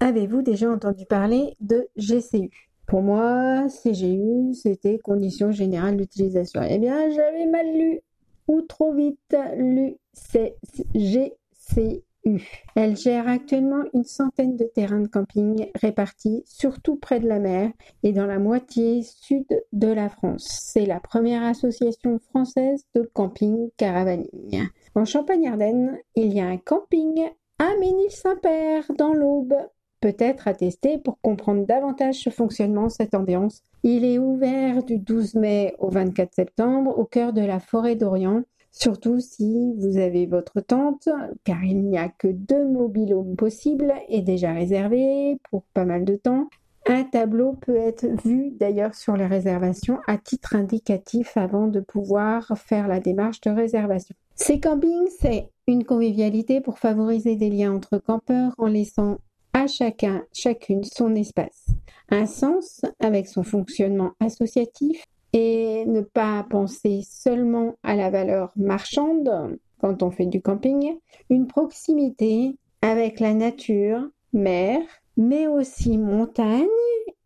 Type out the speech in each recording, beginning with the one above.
avez-vous déjà entendu parler de GCU Pour moi, CGU, c'était conditions générales d'utilisation. Eh bien, j'avais mal lu ou trop vite lu. GCU. Elle gère actuellement une centaine de terrains de camping répartis surtout près de la mer et dans la moitié sud de la France. C'est la première association française de camping caravaning. En Champagne-Ardenne, il y a un camping à Ménil-Saint-Père dans l'Aube peut-être à tester pour comprendre davantage ce fonctionnement, cette ambiance. Il est ouvert du 12 mai au 24 septembre au cœur de la forêt d'Orient, surtout si vous avez votre tente, car il n'y a que deux mobilhomes possibles et déjà réservés pour pas mal de temps. Un tableau peut être vu d'ailleurs sur les réservations à titre indicatif avant de pouvoir faire la démarche de réservation. Ces campings, c'est une convivialité pour favoriser des liens entre campeurs en laissant à chacun, chacune son espace, un sens avec son fonctionnement associatif et ne pas penser seulement à la valeur marchande quand on fait du camping, une proximité avec la nature, mer, mais aussi montagne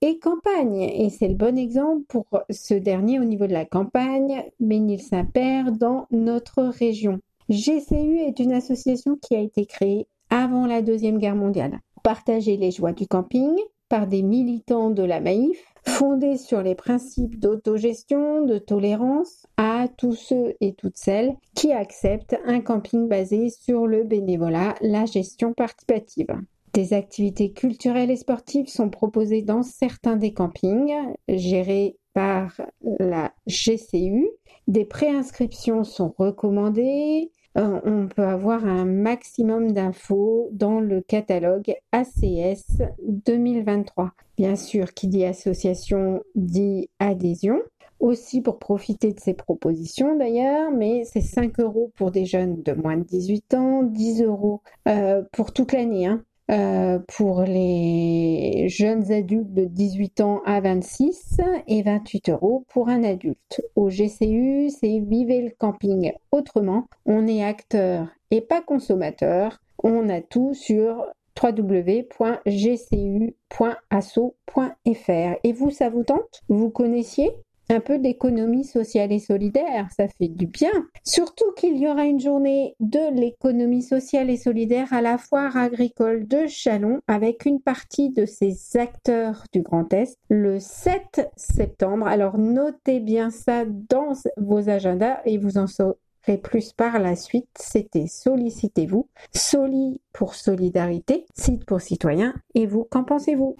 et campagne. Et c'est le bon exemple pour ce dernier au niveau de la campagne, Ménil-Saint-Père, dans notre région. GCU est une association qui a été créée avant la Deuxième Guerre mondiale partager les joies du camping par des militants de la Maïf, fondés sur les principes d'autogestion, de tolérance à tous ceux et toutes celles qui acceptent un camping basé sur le bénévolat, la gestion participative. Des activités culturelles et sportives sont proposées dans certains des campings gérés par la GCU. Des préinscriptions sont recommandées, euh, on peut avoir un maximum d'infos dans le catalogue ACS 2023. Bien sûr, qui dit association dit adhésion. Aussi pour profiter de ces propositions d'ailleurs, mais c'est 5 euros pour des jeunes de moins de 18 ans, 10 euros euh, pour toute l'année. Hein. Euh, pour les jeunes adultes de 18 ans à 26 et 28 euros pour un adulte. Au GCU, c'est Vivez le camping autrement. On est acteur et pas consommateur. On a tout sur www.gcu.asso.fr. Et vous, ça vous tente? Vous connaissiez? Un peu d'économie sociale et solidaire, ça fait du bien. Surtout qu'il y aura une journée de l'économie sociale et solidaire à la foire agricole de Chalon avec une partie de ces acteurs du Grand Est le 7 septembre. Alors notez bien ça dans vos agendas et vous en saurez plus par la suite. C'était Sollicitez-vous. Soli pour solidarité, site pour citoyens. Et vous, qu'en pensez-vous?